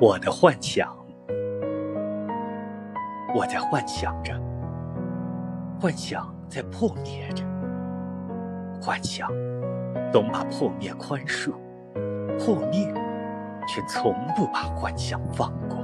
我的幻想我在幻想着幻想在破灭着幻想总把破灭宽恕破灭却从不把幻想放过。